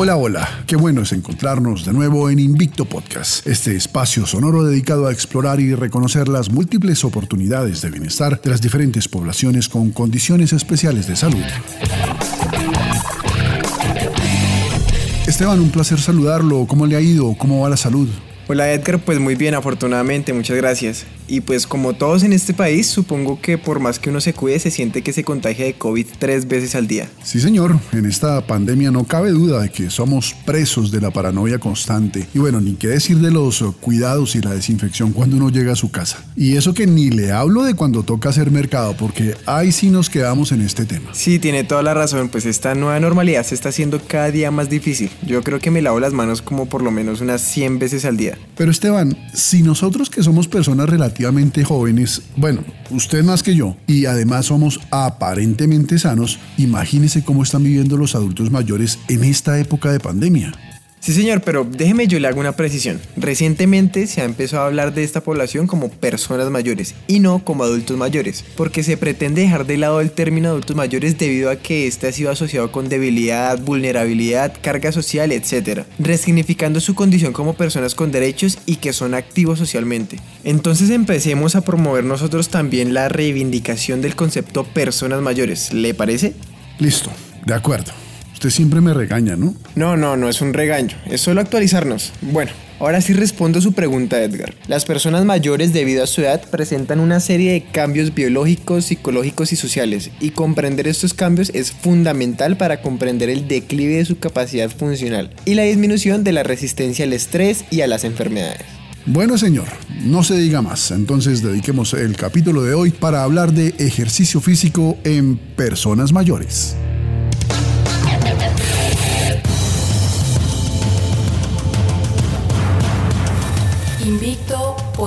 Hola, hola, qué bueno es encontrarnos de nuevo en Invicto Podcast, este espacio sonoro dedicado a explorar y reconocer las múltiples oportunidades de bienestar de las diferentes poblaciones con condiciones especiales de salud. Esteban, un placer saludarlo. ¿Cómo le ha ido? ¿Cómo va la salud? Hola Edgar, pues muy bien, afortunadamente, muchas gracias. Y pues como todos en este país, supongo que por más que uno se cuide, se siente que se contagia de COVID tres veces al día. Sí señor, en esta pandemia no cabe duda de que somos presos de la paranoia constante. Y bueno, ni qué decir de los cuidados y la desinfección cuando uno llega a su casa. Y eso que ni le hablo de cuando toca hacer mercado, porque ahí sí nos quedamos en este tema. Sí, tiene toda la razón, pues esta nueva normalidad se está haciendo cada día más difícil. Yo creo que me lavo las manos como por lo menos unas 100 veces al día. Pero Esteban, si nosotros que somos personas relativamente jóvenes, bueno, usted más que yo, y además somos aparentemente sanos, imagínese cómo están viviendo los adultos mayores en esta época de pandemia. Sí, señor, pero déjeme yo le hago una precisión. Recientemente se ha empezado a hablar de esta población como personas mayores y no como adultos mayores, porque se pretende dejar de lado el término adultos mayores debido a que este ha sido asociado con debilidad, vulnerabilidad, carga social, etc., resignificando su condición como personas con derechos y que son activos socialmente. Entonces empecemos a promover nosotros también la reivindicación del concepto personas mayores, ¿le parece? Listo, de acuerdo. Usted siempre me regaña, ¿no? No, no, no es un regaño, es solo actualizarnos. Bueno, ahora sí respondo a su pregunta, Edgar. Las personas mayores debido a su edad presentan una serie de cambios biológicos, psicológicos y sociales, y comprender estos cambios es fundamental para comprender el declive de su capacidad funcional y la disminución de la resistencia al estrés y a las enfermedades. Bueno, señor, no se diga más. Entonces dediquemos el capítulo de hoy para hablar de ejercicio físico en personas mayores.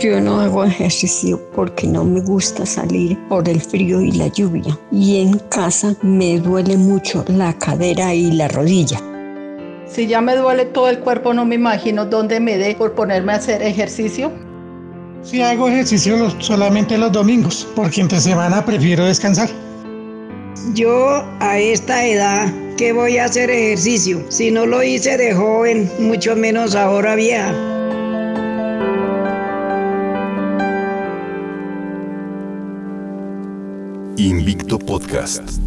Yo no hago ejercicio porque no me gusta salir por el frío y la lluvia. Y en casa me duele mucho la cadera y la rodilla. Si ya me duele todo el cuerpo, no me imagino dónde me dé por ponerme a hacer ejercicio. Sí hago ejercicio solamente los domingos, porque entre semana prefiero descansar. Yo a esta edad, ¿qué voy a hacer ejercicio? Si no lo hice de joven, mucho menos ahora vieja. Invicto Podcast.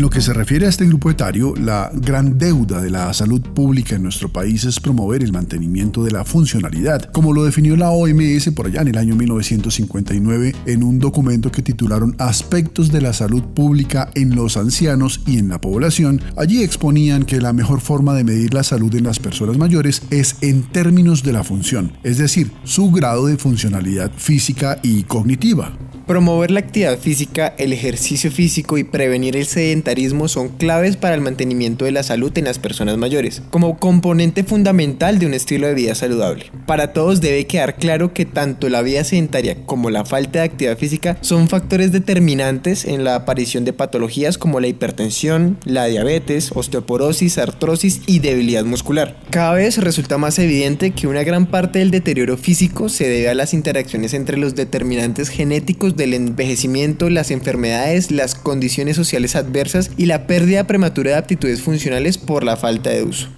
En lo que se refiere a este grupo etario, la gran deuda de la salud pública en nuestro país es promover el mantenimiento de la funcionalidad, como lo definió la OMS por allá en el año 1959 en un documento que titularon Aspectos de la salud pública en los ancianos y en la población. Allí exponían que la mejor forma de medir la salud en las personas mayores es en términos de la función, es decir, su grado de funcionalidad física y cognitiva. Promover la actividad física, el ejercicio físico y prevenir el sedentarismo son claves para el mantenimiento de la salud en las personas mayores, como componente fundamental de un estilo de vida saludable. Para todos debe quedar claro que tanto la vida sedentaria como la falta de actividad física son factores determinantes en la aparición de patologías como la hipertensión, la diabetes, osteoporosis, artrosis y debilidad muscular. Cada vez resulta más evidente que una gran parte del deterioro físico se debe a las interacciones entre los determinantes genéticos del envejecimiento, las enfermedades, las condiciones sociales adversas y la pérdida prematura de aptitudes funcionales por la falta de uso.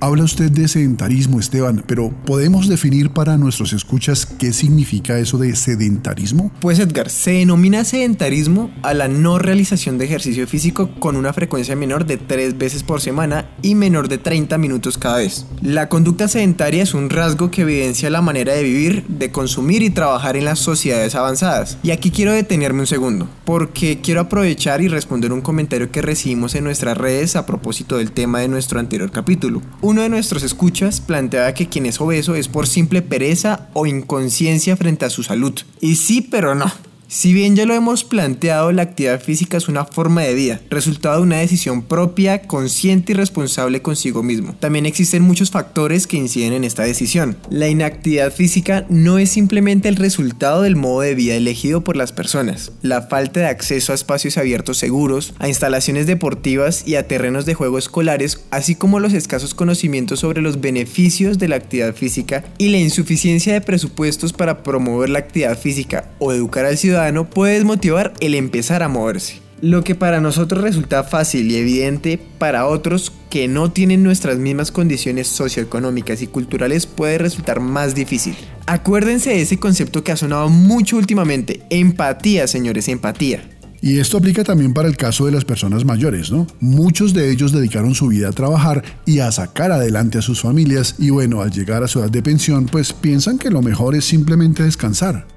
Habla usted de sedentarismo, Esteban, pero ¿podemos definir para nuestros escuchas qué significa eso de sedentarismo? Pues Edgar, se denomina sedentarismo a la no realización de ejercicio físico con una frecuencia menor de 3 veces por semana y menor de 30 minutos cada vez. La conducta sedentaria es un rasgo que evidencia la manera de vivir, de consumir y trabajar en las sociedades avanzadas. Y aquí quiero detenerme un segundo, porque quiero aprovechar y responder un comentario que recibimos en nuestras redes a propósito del tema de nuestro anterior capítulo. Uno de nuestros escuchas planteaba que quien es obeso es por simple pereza o inconsciencia frente a su salud. Y sí, pero no. Si bien ya lo hemos planteado, la actividad física es una forma de vida, resultado de una decisión propia, consciente y responsable consigo mismo. También existen muchos factores que inciden en esta decisión. La inactividad física no es simplemente el resultado del modo de vida elegido por las personas. La falta de acceso a espacios abiertos seguros, a instalaciones deportivas y a terrenos de juego escolares, así como los escasos conocimientos sobre los beneficios de la actividad física y la insuficiencia de presupuestos para promover la actividad física o educar al ciudadano puede desmotivar el empezar a moverse. Lo que para nosotros resulta fácil y evidente, para otros que no tienen nuestras mismas condiciones socioeconómicas y culturales puede resultar más difícil. Acuérdense de ese concepto que ha sonado mucho últimamente, empatía, señores, empatía. Y esto aplica también para el caso de las personas mayores, ¿no? Muchos de ellos dedicaron su vida a trabajar y a sacar adelante a sus familias y bueno, al llegar a su edad de pensión, pues piensan que lo mejor es simplemente descansar.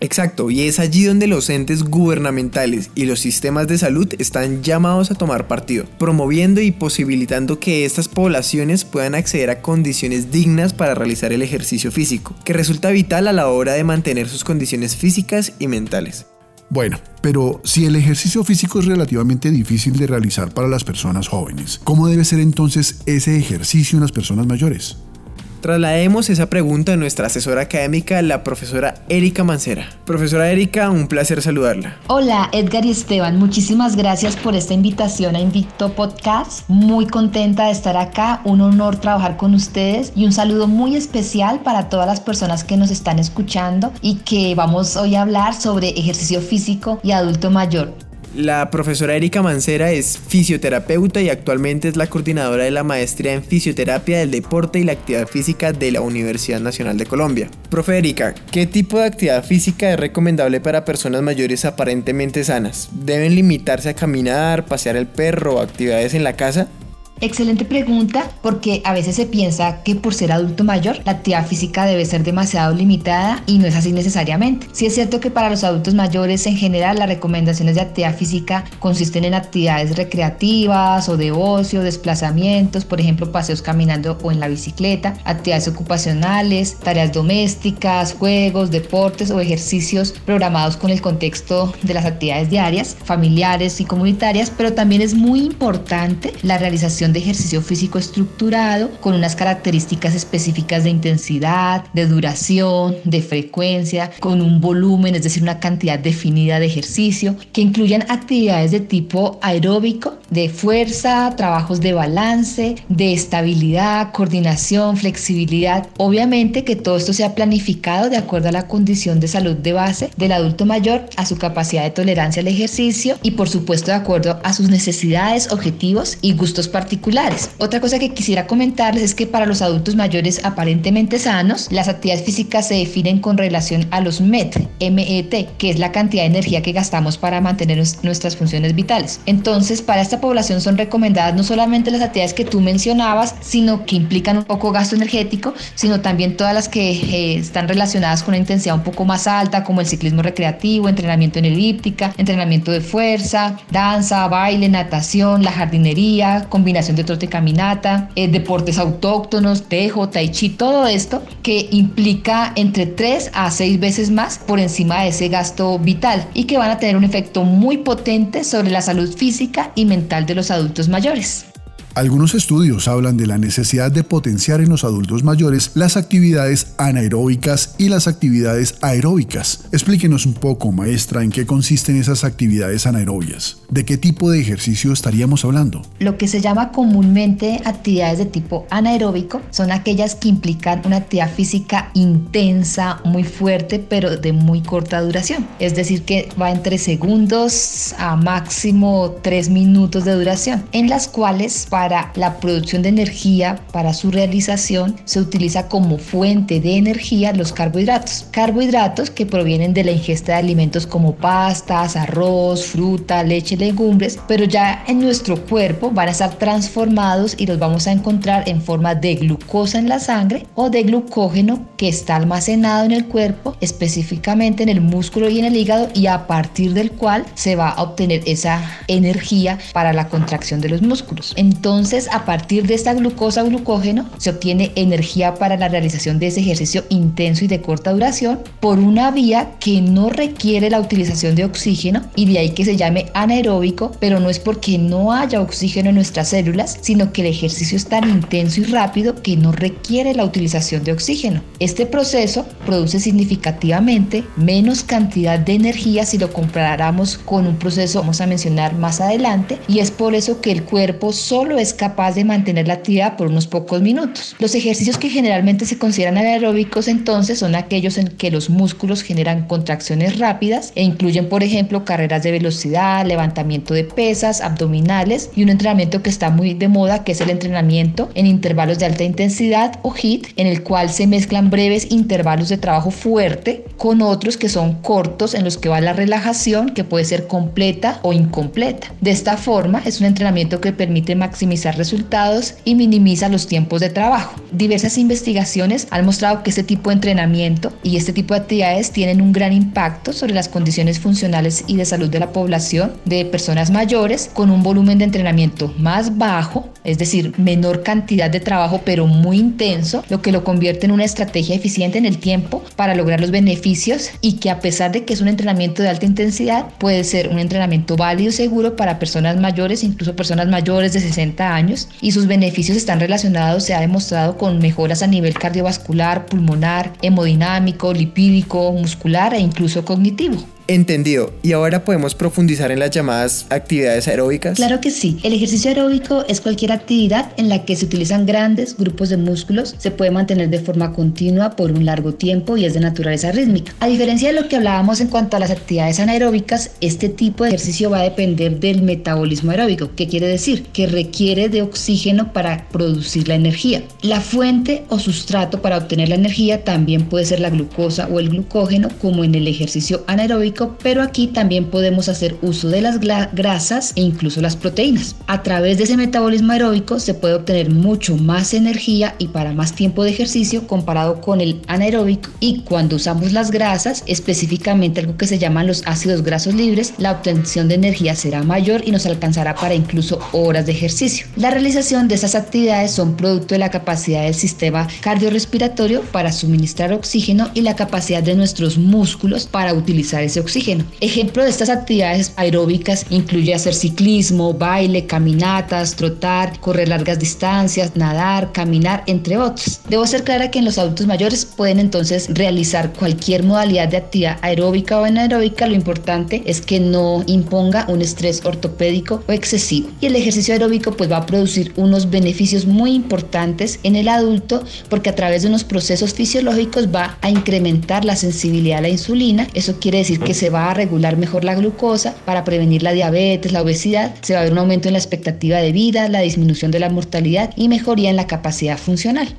Exacto, y es allí donde los entes gubernamentales y los sistemas de salud están llamados a tomar partido, promoviendo y posibilitando que estas poblaciones puedan acceder a condiciones dignas para realizar el ejercicio físico, que resulta vital a la hora de mantener sus condiciones físicas y mentales. Bueno, pero si el ejercicio físico es relativamente difícil de realizar para las personas jóvenes, ¿cómo debe ser entonces ese ejercicio en las personas mayores? Traslademos esa pregunta a nuestra asesora académica, la profesora Erika Mancera. Profesora Erika, un placer saludarla. Hola Edgar y Esteban, muchísimas gracias por esta invitación a Invicto Podcast. Muy contenta de estar acá, un honor trabajar con ustedes y un saludo muy especial para todas las personas que nos están escuchando y que vamos hoy a hablar sobre ejercicio físico y adulto mayor. La profesora Erika Mancera es fisioterapeuta y actualmente es la coordinadora de la maestría en fisioterapia del deporte y la actividad física de la Universidad Nacional de Colombia. Profe Erika, ¿qué tipo de actividad física es recomendable para personas mayores aparentemente sanas? ¿Deben limitarse a caminar, pasear el perro actividades en la casa? Excelente pregunta porque a veces se piensa que por ser adulto mayor la actividad física debe ser demasiado limitada y no es así necesariamente. Sí es cierto que para los adultos mayores en general las recomendaciones de actividad física consisten en actividades recreativas o de ocio, desplazamientos, por ejemplo paseos caminando o en la bicicleta, actividades ocupacionales, tareas domésticas, juegos, deportes o ejercicios programados con el contexto de las actividades diarias, familiares y comunitarias, pero también es muy importante la realización de ejercicio físico estructurado con unas características específicas de intensidad, de duración, de frecuencia, con un volumen, es decir, una cantidad definida de ejercicio, que incluyan actividades de tipo aeróbico, de fuerza, trabajos de balance, de estabilidad, coordinación, flexibilidad. Obviamente que todo esto sea planificado de acuerdo a la condición de salud de base del adulto mayor, a su capacidad de tolerancia al ejercicio y por supuesto de acuerdo a sus necesidades, objetivos y gustos particulares otra cosa que quisiera comentarles es que para los adultos mayores aparentemente sanos, las actividades físicas se definen con relación a los MET, MET, que es la cantidad de energía que gastamos para mantener nuestras funciones vitales. Entonces, para esta población son recomendadas no solamente las actividades que tú mencionabas, sino que implican un poco gasto energético, sino también todas las que eh, están relacionadas con una intensidad un poco más alta, como el ciclismo recreativo, entrenamiento en elíptica, entrenamiento de fuerza, danza, baile, natación, la jardinería, combinación de trote caminata, eh, deportes autóctonos, tejo, tai chi, todo esto que implica entre 3 a 6 veces más por encima de ese gasto vital y que van a tener un efecto muy potente sobre la salud física y mental de los adultos mayores. Algunos estudios hablan de la necesidad de potenciar en los adultos mayores las actividades anaeróbicas y las actividades aeróbicas. Explíquenos un poco, maestra, en qué consisten esas actividades anaerobias. ¿De qué tipo de ejercicio estaríamos hablando? Lo que se llama comúnmente actividades de tipo anaeróbico son aquellas que implican una actividad física intensa, muy fuerte, pero de muy corta duración. Es decir, que va entre segundos a máximo tres minutos de duración, en las cuales para la producción de energía, para su realización, se utiliza como fuente de energía los carbohidratos. Carbohidratos que provienen de la ingesta de alimentos como pastas, arroz, fruta, leche, legumbres, pero ya en nuestro cuerpo van a estar transformados y los vamos a encontrar en forma de glucosa en la sangre o de glucógeno que está almacenado en el cuerpo, específicamente en el músculo y en el hígado y a partir del cual se va a obtener esa energía para la contracción de los músculos. Entonces, a partir de esta glucosa glucógeno se obtiene energía para la realización de ese ejercicio intenso y de corta duración por una vía que no requiere la utilización de oxígeno y de ahí que se llame anaeróbico, pero no es porque no haya oxígeno en nuestras células, sino que el ejercicio es tan intenso y rápido que no requiere la utilización de oxígeno. Este proceso produce significativamente menos cantidad de energía si lo comparáramos con un proceso vamos a mencionar más adelante y es por eso que el cuerpo solo es capaz de mantener la actividad por unos pocos minutos. Los ejercicios que generalmente se consideran aeróbicos entonces son aquellos en que los músculos generan contracciones rápidas e incluyen por ejemplo carreras de velocidad, levantamiento de pesas, abdominales y un entrenamiento que está muy de moda que es el entrenamiento en intervalos de alta intensidad o HIIT en el cual se mezclan breves intervalos de trabajo fuerte con otros que son cortos en los que va la relajación que puede ser completa o incompleta. De esta forma es un entrenamiento que permite maximizar resultados y minimiza los tiempos de trabajo. Diversas investigaciones han mostrado que este tipo de entrenamiento y este tipo de actividades tienen un gran impacto sobre las condiciones funcionales y de salud de la población de personas mayores con un volumen de entrenamiento más bajo, es decir, menor cantidad de trabajo pero muy intenso, lo que lo convierte en una estrategia eficiente en el tiempo para lograr los beneficios y que a pesar de que es un entrenamiento de alta intensidad, puede ser un entrenamiento válido y seguro para personas mayores, incluso personas mayores de 60 años, y sus beneficios están relacionados, se ha demostrado, con mejoras a nivel cardiovascular, pulmonar, hemodinámico, lipídico, muscular e incluso cognitivo. Entendido. ¿Y ahora podemos profundizar en las llamadas actividades aeróbicas? Claro que sí. El ejercicio aeróbico es cualquier actividad en la que se utilizan grandes grupos de músculos, se puede mantener de forma continua por un largo tiempo y es de naturaleza rítmica. A diferencia de lo que hablábamos en cuanto a las actividades anaeróbicas, este tipo de ejercicio va a depender del metabolismo aeróbico. ¿Qué quiere decir? Que requiere de oxígeno para producir la energía. La fuente o sustrato para obtener la energía también puede ser la glucosa o el glucógeno, como en el ejercicio anaeróbico pero aquí también podemos hacer uso de las grasas e incluso las proteínas. A través de ese metabolismo aeróbico se puede obtener mucho más energía y para más tiempo de ejercicio comparado con el anaeróbico y cuando usamos las grasas, específicamente algo que se llaman los ácidos grasos libres, la obtención de energía será mayor y nos alcanzará para incluso horas de ejercicio. La realización de esas actividades son producto de la capacidad del sistema cardiorrespiratorio para suministrar oxígeno y la capacidad de nuestros músculos para utilizar ese oxígeno. Ejemplo de estas actividades aeróbicas incluye hacer ciclismo, baile, caminatas, trotar, correr largas distancias, nadar, caminar, entre otros. Debo ser clara que en los adultos mayores pueden entonces realizar cualquier modalidad de actividad aeróbica o anaeróbica. Lo importante es que no imponga un estrés ortopédico o excesivo. Y el ejercicio aeróbico pues va a producir unos beneficios muy importantes en el adulto porque a través de unos procesos fisiológicos va a incrementar la sensibilidad a la insulina. Eso quiere decir que se va a regular mejor la glucosa para prevenir la diabetes, la obesidad, se va a ver un aumento en la expectativa de vida, la disminución de la mortalidad y mejoría en la capacidad funcional.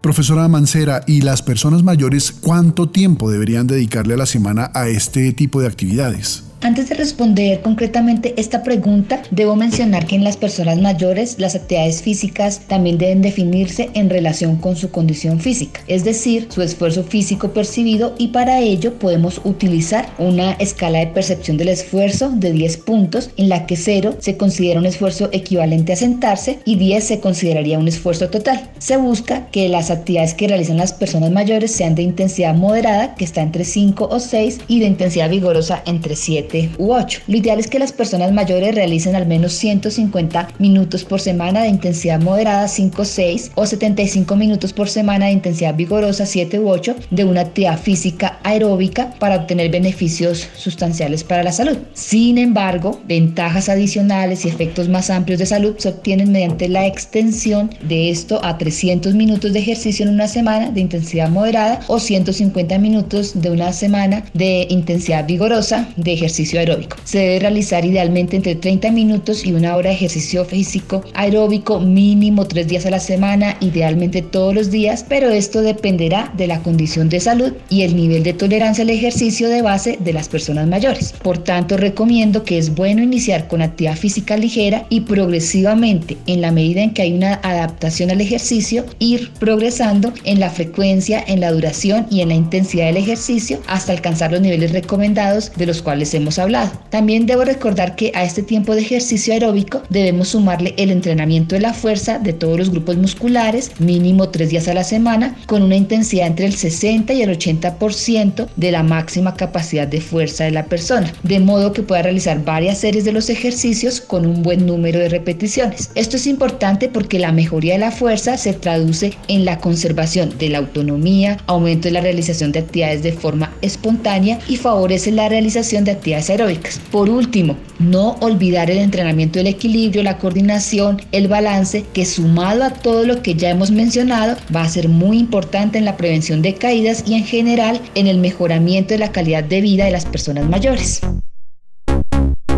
Profesora Mancera, ¿y las personas mayores cuánto tiempo deberían dedicarle a la semana a este tipo de actividades? Antes de responder concretamente esta pregunta, debo mencionar que en las personas mayores las actividades físicas también deben definirse en relación con su condición física, es decir, su esfuerzo físico percibido y para ello podemos utilizar una escala de percepción del esfuerzo de 10 puntos en la que 0 se considera un esfuerzo equivalente a sentarse y 10 se consideraría un esfuerzo total. Se busca que las actividades que realizan las personas mayores sean de intensidad moderada, que está entre 5 o 6, y de intensidad vigorosa entre 7 u 8. Lo ideal es que las personas mayores realicen al menos 150 minutos por semana de intensidad moderada 5 6 o 75 minutos por semana de intensidad vigorosa 7 u 8 de una actividad física aeróbica para obtener beneficios sustanciales para la salud. Sin embargo, ventajas adicionales y efectos más amplios de salud se obtienen mediante la extensión de esto a 300 minutos de ejercicio en una semana de intensidad moderada o 150 minutos de una semana de intensidad vigorosa de ejercicio ejercicio aeróbico. Se debe realizar idealmente entre 30 minutos y una hora de ejercicio físico aeróbico mínimo tres días a la semana, idealmente todos los días, pero esto dependerá de la condición de salud y el nivel de tolerancia al ejercicio de base de las personas mayores. Por tanto, recomiendo que es bueno iniciar con actividad física ligera y progresivamente, en la medida en que hay una adaptación al ejercicio, ir progresando en la frecuencia, en la duración y en la intensidad del ejercicio hasta alcanzar los niveles recomendados de los cuales hemos hablado. También debo recordar que a este tiempo de ejercicio aeróbico debemos sumarle el entrenamiento de la fuerza de todos los grupos musculares, mínimo tres días a la semana, con una intensidad entre el 60 y el 80% de la máxima capacidad de fuerza de la persona, de modo que pueda realizar varias series de los ejercicios con un buen número de repeticiones. Esto es importante porque la mejoría de la fuerza se traduce en la conservación de la autonomía, aumento de la realización de actividades de forma espontánea y favorece la realización de actividades aeróbicas. Por último, no olvidar el entrenamiento del equilibrio, la coordinación, el balance, que sumado a todo lo que ya hemos mencionado, va a ser muy importante en la prevención de caídas y en general en el mejoramiento de la calidad de vida de las personas mayores.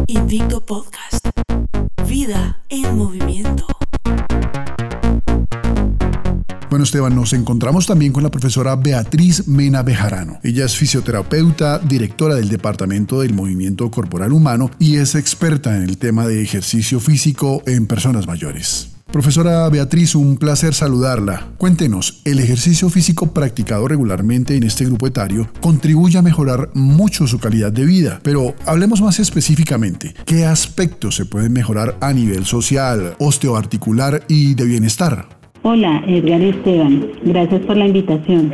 Invicto Podcast. Vida en movimiento. Esteban, nos encontramos también con la profesora Beatriz Mena Bejarano. Ella es fisioterapeuta, directora del Departamento del Movimiento Corporal Humano y es experta en el tema de ejercicio físico en personas mayores. Profesora Beatriz, un placer saludarla. Cuéntenos, el ejercicio físico practicado regularmente en este grupo etario contribuye a mejorar mucho su calidad de vida, pero hablemos más específicamente, ¿qué aspectos se pueden mejorar a nivel social, osteoarticular y de bienestar? Hola, Edgar Esteban. Gracias por la invitación.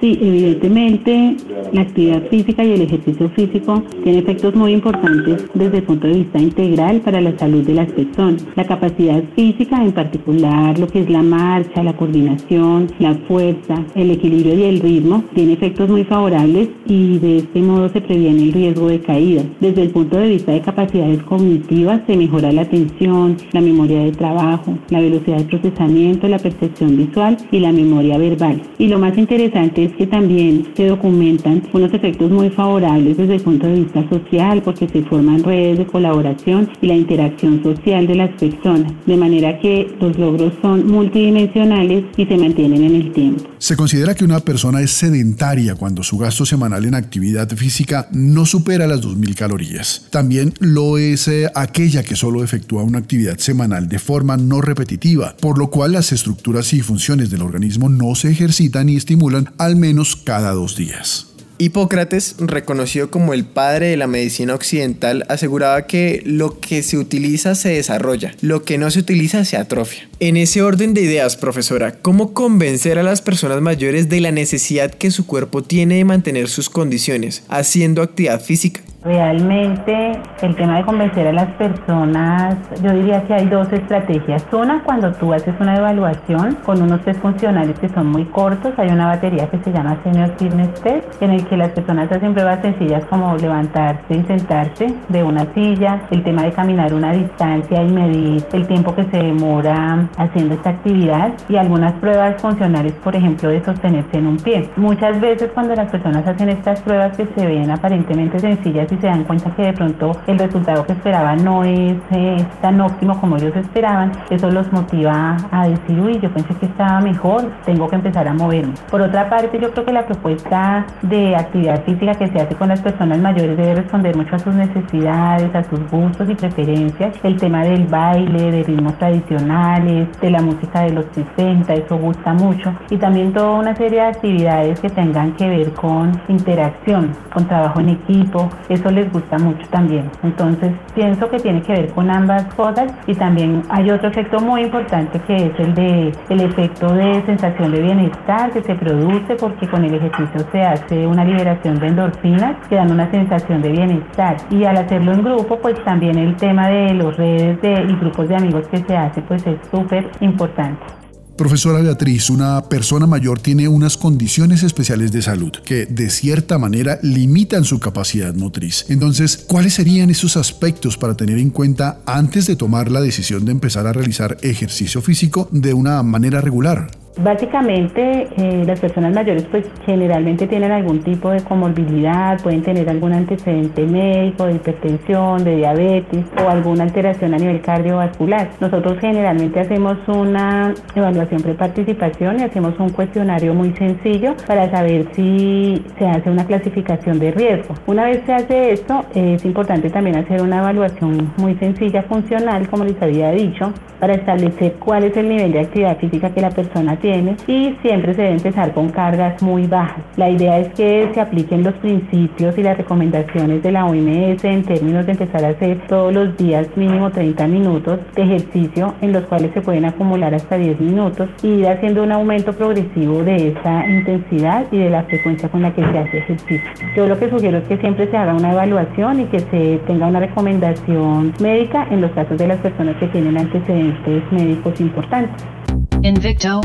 Sí, evidentemente la actividad física y el ejercicio físico tienen efectos muy importantes desde el punto de vista integral para la salud de las personas. La capacidad física, en particular lo que es la marcha, la coordinación, la fuerza, el equilibrio y el ritmo, tiene efectos muy favorables y de este modo se previene el riesgo de caída. Desde el punto de vista de capacidades cognitivas se mejora la atención, la memoria de trabajo, la velocidad de procesamiento, la percepción visual y la memoria verbal. Y lo más interesante es que también se documentan unos efectos muy favorables desde el punto de vista social porque se forman redes de colaboración y la interacción social de las personas, de manera que los logros son multidimensionales y se mantienen en el tiempo. Se considera que una persona es sedentaria cuando su gasto semanal en actividad física no supera las 2.000 calorías. También lo es eh, aquella que solo efectúa una actividad semanal de forma no repetitiva, por lo cual las estructuras y funciones del organismo no se ejercitan y estimulan al menos cada dos días. Hipócrates, reconocido como el padre de la medicina occidental, aseguraba que lo que se utiliza se desarrolla, lo que no se utiliza se atrofia. En ese orden de ideas, profesora, ¿cómo convencer a las personas mayores de la necesidad que su cuerpo tiene de mantener sus condiciones haciendo actividad física? Realmente el tema de convencer a las personas, yo diría que hay dos estrategias. Una, cuando tú haces una evaluación con unos test funcionales que son muy cortos, hay una batería que se llama Senior Fitness Test, en el que las personas hacen pruebas sencillas como levantarse y sentarse de una silla, el tema de caminar una distancia y medir el tiempo que se demora haciendo esta actividad y algunas pruebas funcionales, por ejemplo, de sostenerse en un pie. Muchas veces cuando las personas hacen estas pruebas que se ven aparentemente sencillas, y se dan cuenta que de pronto el resultado que esperaban no es eh, tan óptimo como ellos esperaban, eso los motiva a decir, uy, yo pensé que estaba mejor, tengo que empezar a moverme. Por otra parte, yo creo que la propuesta de actividad física que se hace con las personas mayores debe responder mucho a sus necesidades, a sus gustos y preferencias. El tema del baile, de ritmos tradicionales, de la música de los 60, eso gusta mucho. Y también toda una serie de actividades que tengan que ver con interacción, con trabajo en equipo eso les gusta mucho también. Entonces pienso que tiene que ver con ambas cosas y también hay otro efecto muy importante que es el de el efecto de sensación de bienestar que se produce porque con el ejercicio se hace una liberación de endorfinas que dan una sensación de bienestar y al hacerlo en grupo pues también el tema de los redes de, y grupos de amigos que se hace pues es súper importante. Profesora Beatriz, una persona mayor tiene unas condiciones especiales de salud que de cierta manera limitan su capacidad motriz. Entonces, ¿cuáles serían esos aspectos para tener en cuenta antes de tomar la decisión de empezar a realizar ejercicio físico de una manera regular? Básicamente, eh, las personas mayores pues generalmente tienen algún tipo de comorbilidad, pueden tener algún antecedente médico de hipertensión, de diabetes o alguna alteración a nivel cardiovascular. Nosotros generalmente hacemos una evaluación preparticipación y hacemos un cuestionario muy sencillo para saber si se hace una clasificación de riesgo. Una vez se hace esto, es importante también hacer una evaluación muy sencilla funcional, como les había dicho, para establecer cuál es el nivel de actividad física que la persona tiene y siempre se debe empezar con cargas muy bajas. La idea es que se apliquen los principios y las recomendaciones de la OMS en términos de empezar a hacer todos los días mínimo 30 minutos de ejercicio en los cuales se pueden acumular hasta 10 minutos y ir haciendo un aumento progresivo de esa intensidad y de la frecuencia con la que se hace ejercicio. Yo lo que sugiero es que siempre se haga una evaluación y que se tenga una recomendación médica en los casos de las personas que tienen antecedentes médicos importantes. Invicto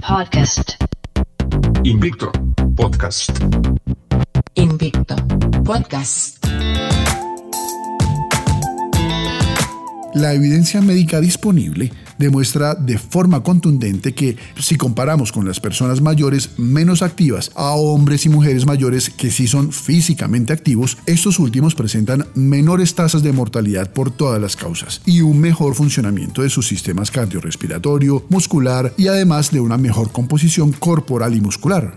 Podcast. Invicto Podcast. Invicto Podcast. La evidencia médica disponible demuestra de forma contundente que si comparamos con las personas mayores menos activas a hombres y mujeres mayores que sí son físicamente activos, estos últimos presentan menores tasas de mortalidad por todas las causas y un mejor funcionamiento de sus sistemas cardiorrespiratorio, muscular y además de una mejor composición corporal y muscular.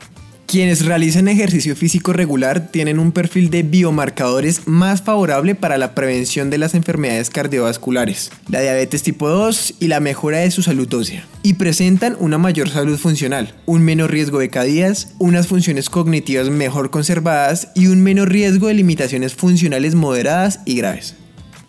Quienes realizan ejercicio físico regular tienen un perfil de biomarcadores más favorable para la prevención de las enfermedades cardiovasculares, la diabetes tipo 2 y la mejora de su salud ósea, y presentan una mayor salud funcional, un menor riesgo de caídas, unas funciones cognitivas mejor conservadas y un menor riesgo de limitaciones funcionales moderadas y graves.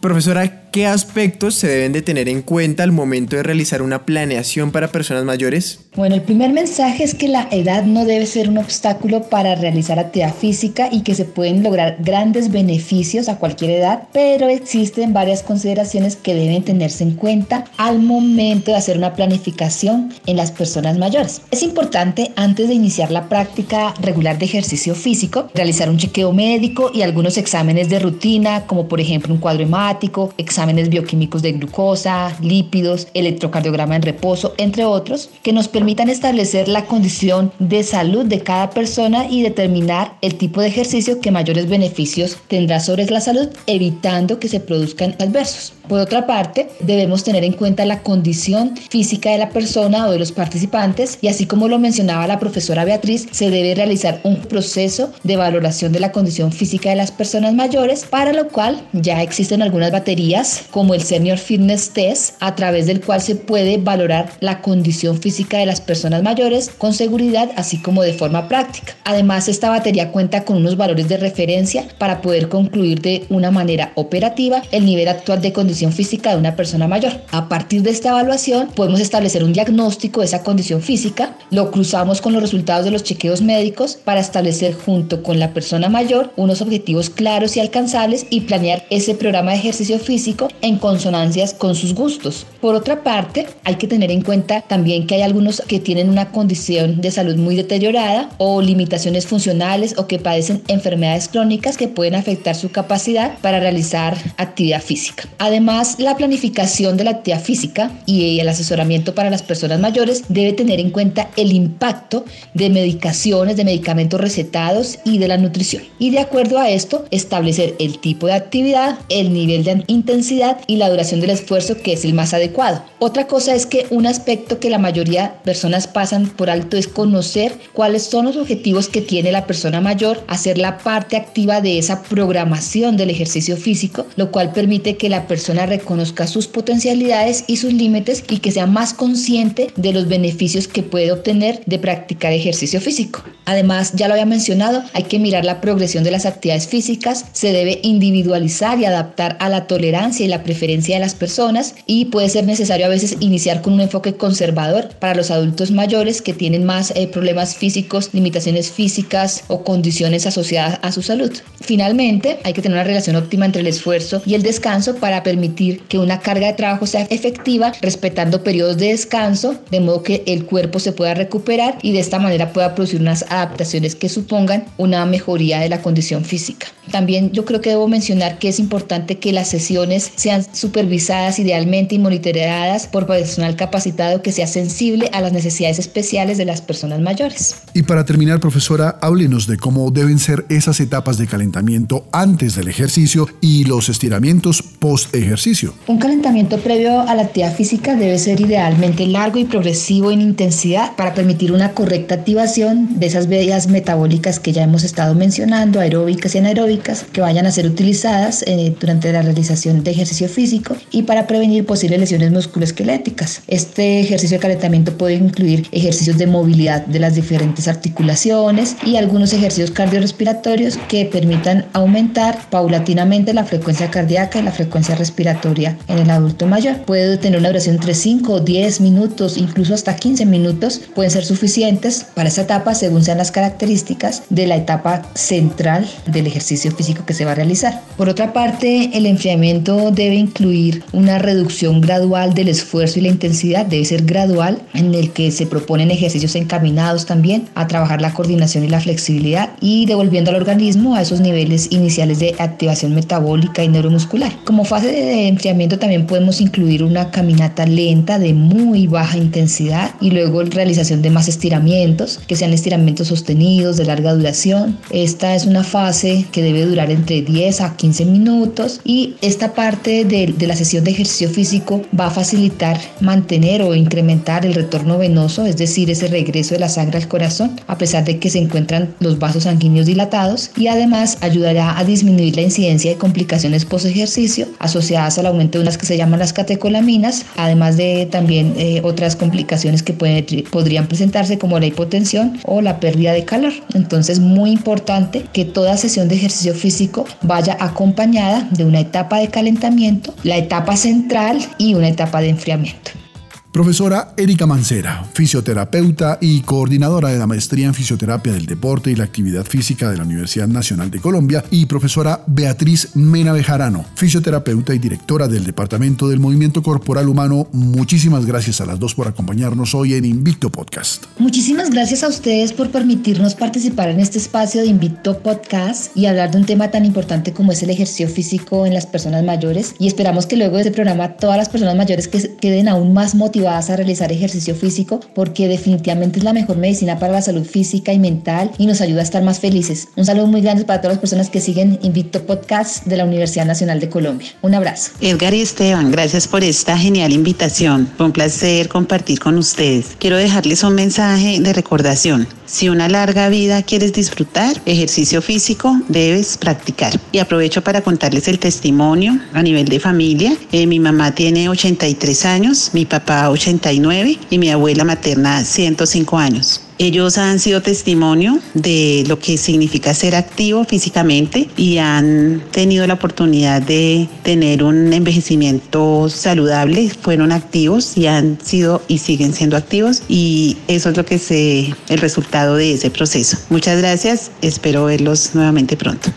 Profesora, ¿qué aspectos se deben de tener en cuenta al momento de realizar una planeación para personas mayores? Bueno, el primer mensaje es que la edad no debe ser un obstáculo para realizar actividad física y que se pueden lograr grandes beneficios a cualquier edad, pero existen varias consideraciones que deben tenerse en cuenta al momento de hacer una planificación en las personas mayores. Es importante antes de iniciar la práctica regular de ejercicio físico, realizar un chequeo médico y algunos exámenes de rutina, como por ejemplo un cuadro hemático, exámenes bioquímicos de glucosa, lípidos, electrocardiograma en reposo, entre otros, que nos permitan establecer la condición de salud de cada persona y determinar el tipo de ejercicio que mayores beneficios tendrá sobre la salud, evitando que se produzcan adversos. Por otra parte, debemos tener en cuenta la condición física de la persona o de los participantes y así como lo mencionaba la profesora Beatriz, se debe realizar un proceso de valoración de la condición física de las personas mayores, para lo cual ya existen algunas baterías como el Senior Fitness Test, a través del cual se puede valorar la condición física de las personas mayores con seguridad, así como de forma práctica. Además, esta batería cuenta con unos valores de referencia para poder concluir de una manera operativa el nivel actual de condición física de una persona mayor. A partir de esta evaluación podemos establecer un diagnóstico de esa condición física, lo cruzamos con los resultados de los chequeos médicos para establecer junto con la persona mayor unos objetivos claros y alcanzables y planear ese programa de ejercicio físico en consonancias con sus gustos. Por otra parte, hay que tener en cuenta también que hay algunos que tienen una condición de salud muy deteriorada o limitaciones funcionales o que padecen enfermedades crónicas que pueden afectar su capacidad para realizar actividad física. Además, Además, la planificación de la actividad física y el asesoramiento para las personas mayores debe tener en cuenta el impacto de medicaciones, de medicamentos recetados y de la nutrición. Y de acuerdo a esto, establecer el tipo de actividad, el nivel de intensidad y la duración del esfuerzo que es el más adecuado. Otra cosa es que un aspecto que la mayoría de personas pasan por alto es conocer cuáles son los objetivos que tiene la persona mayor, hacer la parte activa de esa programación del ejercicio físico, lo cual permite que la persona reconozca sus potencialidades y sus límites y que sea más consciente de los beneficios que puede obtener de practicar ejercicio físico. Además, ya lo había mencionado, hay que mirar la progresión de las actividades físicas, se debe individualizar y adaptar a la tolerancia la preferencia de las personas y puede ser necesario a veces iniciar con un enfoque conservador para los adultos mayores que tienen más eh, problemas físicos, limitaciones físicas o condiciones asociadas a su salud. Finalmente, hay que tener una relación óptima entre el esfuerzo y el descanso para permitir que una carga de trabajo sea efectiva, respetando periodos de descanso, de modo que el cuerpo se pueda recuperar y de esta manera pueda producir unas adaptaciones que supongan una mejoría de la condición física. También yo creo que debo mencionar que es importante que las sesiones sean supervisadas idealmente y monitoreadas por personal capacitado que sea sensible a las necesidades especiales de las personas mayores. Y para terminar, profesora, háblenos de cómo deben ser esas etapas de calentamiento antes del ejercicio y los estiramientos post ejercicio. Un calentamiento previo a la actividad física debe ser idealmente largo y progresivo en intensidad para permitir una correcta activación de esas vías metabólicas que ya hemos estado mencionando, aeróbicas y anaeróbicas, que vayan a ser utilizadas eh, durante la realización de ejercicio físico y para prevenir posibles lesiones musculoesqueléticas. Este ejercicio de calentamiento puede incluir ejercicios de movilidad de las diferentes articulaciones y algunos ejercicios cardiorrespiratorios que permitan aumentar paulatinamente la frecuencia cardíaca y la frecuencia respiratoria en el adulto mayor. Puede tener una duración entre 5 o 10 minutos, incluso hasta 15 minutos, pueden ser suficientes para esta etapa según sean las características de la etapa central del ejercicio físico que se va a realizar. Por otra parte, el enfriamiento debe incluir una reducción gradual del esfuerzo y la intensidad, debe ser gradual, en el que se proponen ejercicios encaminados también a trabajar la coordinación y la flexibilidad y devolviendo al organismo a esos niveles iniciales de activación metabólica y neuromuscular. Como fase de enfriamiento también podemos incluir una caminata lenta de muy baja intensidad y luego realización de más estiramientos, que sean estiramientos sostenidos de larga duración. Esta es una fase que debe durar entre 10 a 15 minutos y esta parte de, de la sesión de ejercicio físico va a facilitar mantener o incrementar el retorno venoso, es decir, ese regreso de la sangre al corazón, a pesar de que se encuentran los vasos sanguíneos dilatados y además ayudará a disminuir la incidencia de complicaciones post ejercicio asociadas al aumento de unas que se llaman las catecolaminas, además de también eh, otras complicaciones que pueden, podrían presentarse como la hipotensión o la pérdida de calor. Entonces, muy importante que toda sesión de ejercicio físico vaya acompañada de una etapa de calentamiento, la etapa central y una etapa de enfriamiento. Profesora Erika Mancera, fisioterapeuta y coordinadora de la maestría en fisioterapia del deporte y la actividad física de la Universidad Nacional de Colombia, y profesora Beatriz Mena Bejarano, fisioterapeuta y directora del Departamento del Movimiento Corporal Humano. Muchísimas gracias a las dos por acompañarnos hoy en Invicto Podcast. Muchísimas gracias a ustedes por permitirnos participar en este espacio de Invicto Podcast y hablar de un tema tan importante como es el ejercicio físico en las personas mayores. Y esperamos que luego de este programa todas las personas mayores que queden aún más motivadas vas a realizar ejercicio físico porque definitivamente es la mejor medicina para la salud física y mental y nos ayuda a estar más felices. Un saludo muy grande para todas las personas que siguen Invicto Podcast de la Universidad Nacional de Colombia. Un abrazo. Edgar y Esteban, gracias por esta genial invitación. Fue un placer compartir con ustedes. Quiero dejarles un mensaje de recordación. Si una larga vida quieres disfrutar, ejercicio físico debes practicar. Y aprovecho para contarles el testimonio a nivel de familia. Eh, mi mamá tiene 83 años, mi papá 89 y mi abuela materna 105 años. Ellos han sido testimonio de lo que significa ser activo físicamente y han tenido la oportunidad de tener un envejecimiento saludable. Fueron activos y han sido y siguen siendo activos y eso es lo que es el resultado de ese proceso. Muchas gracias. Espero verlos nuevamente pronto.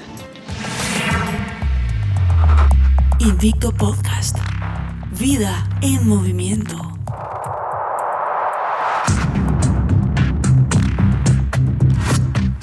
Invicto Podcast. Vida en movimiento.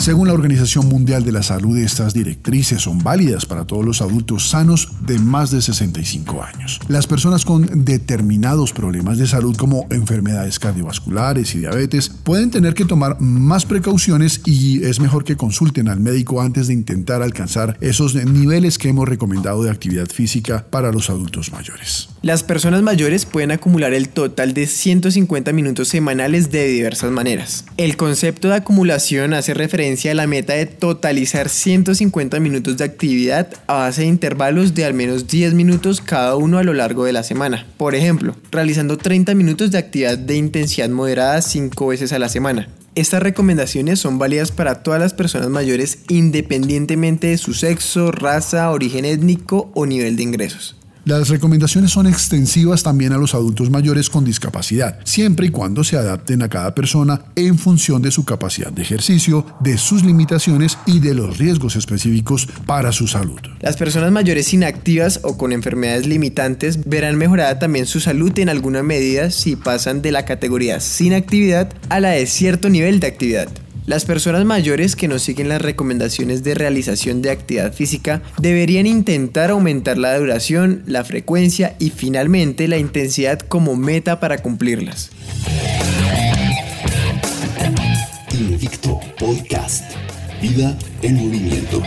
Según la Organización Mundial de la Salud, estas directrices son válidas para todos los adultos sanos de más de 65 años. Las personas con determinados problemas de salud como enfermedades cardiovasculares y diabetes pueden tener que tomar más precauciones y es mejor que consulten al médico antes de intentar alcanzar esos niveles que hemos recomendado de actividad física para los adultos mayores. Las personas mayores pueden acumular el total de 150 minutos semanales de diversas maneras. El concepto de acumulación hace referencia la meta de totalizar 150 minutos de actividad a base de intervalos de al menos 10 minutos cada uno a lo largo de la semana. Por ejemplo, realizando 30 minutos de actividad de intensidad moderada 5 veces a la semana. Estas recomendaciones son válidas para todas las personas mayores independientemente de su sexo, raza, origen étnico o nivel de ingresos. Las recomendaciones son extensivas también a los adultos mayores con discapacidad, siempre y cuando se adapten a cada persona en función de su capacidad de ejercicio, de sus limitaciones y de los riesgos específicos para su salud. Las personas mayores inactivas o con enfermedades limitantes verán mejorada también su salud en alguna medida si pasan de la categoría sin actividad a la de cierto nivel de actividad. Las personas mayores que no siguen las recomendaciones de realización de actividad física deberían intentar aumentar la duración, la frecuencia y finalmente la intensidad como meta para cumplirlas. Invicto Podcast. Vida en movimiento.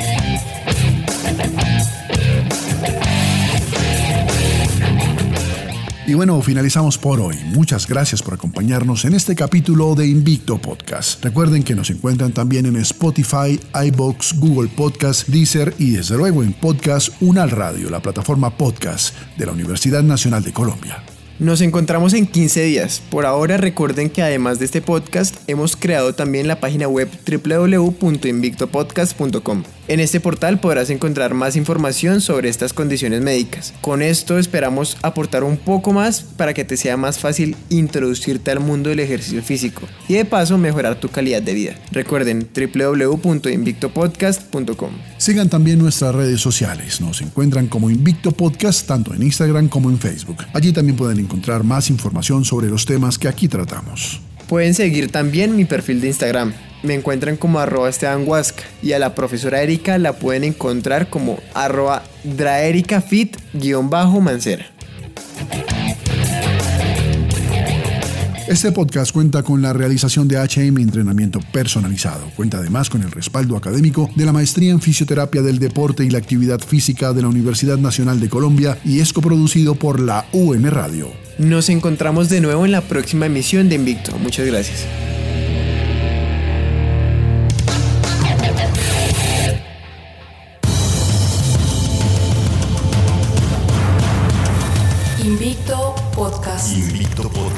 Y bueno, finalizamos por hoy. Muchas gracias por acompañarnos en este capítulo de Invicto Podcast. Recuerden que nos encuentran también en Spotify, iBox, Google Podcast, Deezer y desde luego en Podcast Unal Radio, la plataforma podcast de la Universidad Nacional de Colombia. Nos encontramos en 15 días. Por ahora recuerden que además de este podcast hemos creado también la página web www.invictopodcast.com. En este portal podrás encontrar más información sobre estas condiciones médicas. Con esto esperamos aportar un poco más para que te sea más fácil introducirte al mundo del ejercicio físico y de paso mejorar tu calidad de vida. Recuerden www.invictopodcast.com. Sigan también nuestras redes sociales. Nos encuentran como Invicto Podcast tanto en Instagram como en Facebook. Allí también pueden encontrar más información sobre los temas que aquí tratamos. Pueden seguir también mi perfil de Instagram. Me encuentran como arroba Esteban y a la profesora Erika la pueden encontrar como arroba draericafit-mancera. Este podcast cuenta con la realización de HM Entrenamiento Personalizado. Cuenta además con el respaldo académico de la Maestría en Fisioterapia del Deporte y la Actividad Física de la Universidad Nacional de Colombia y es coproducido por la UN Radio. Nos encontramos de nuevo en la próxima emisión de Invicto. Muchas gracias.